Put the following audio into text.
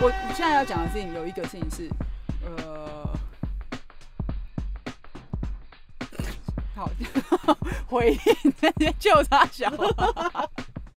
我现在要讲的事情有一个事情是，呃，好，回应那些就差小。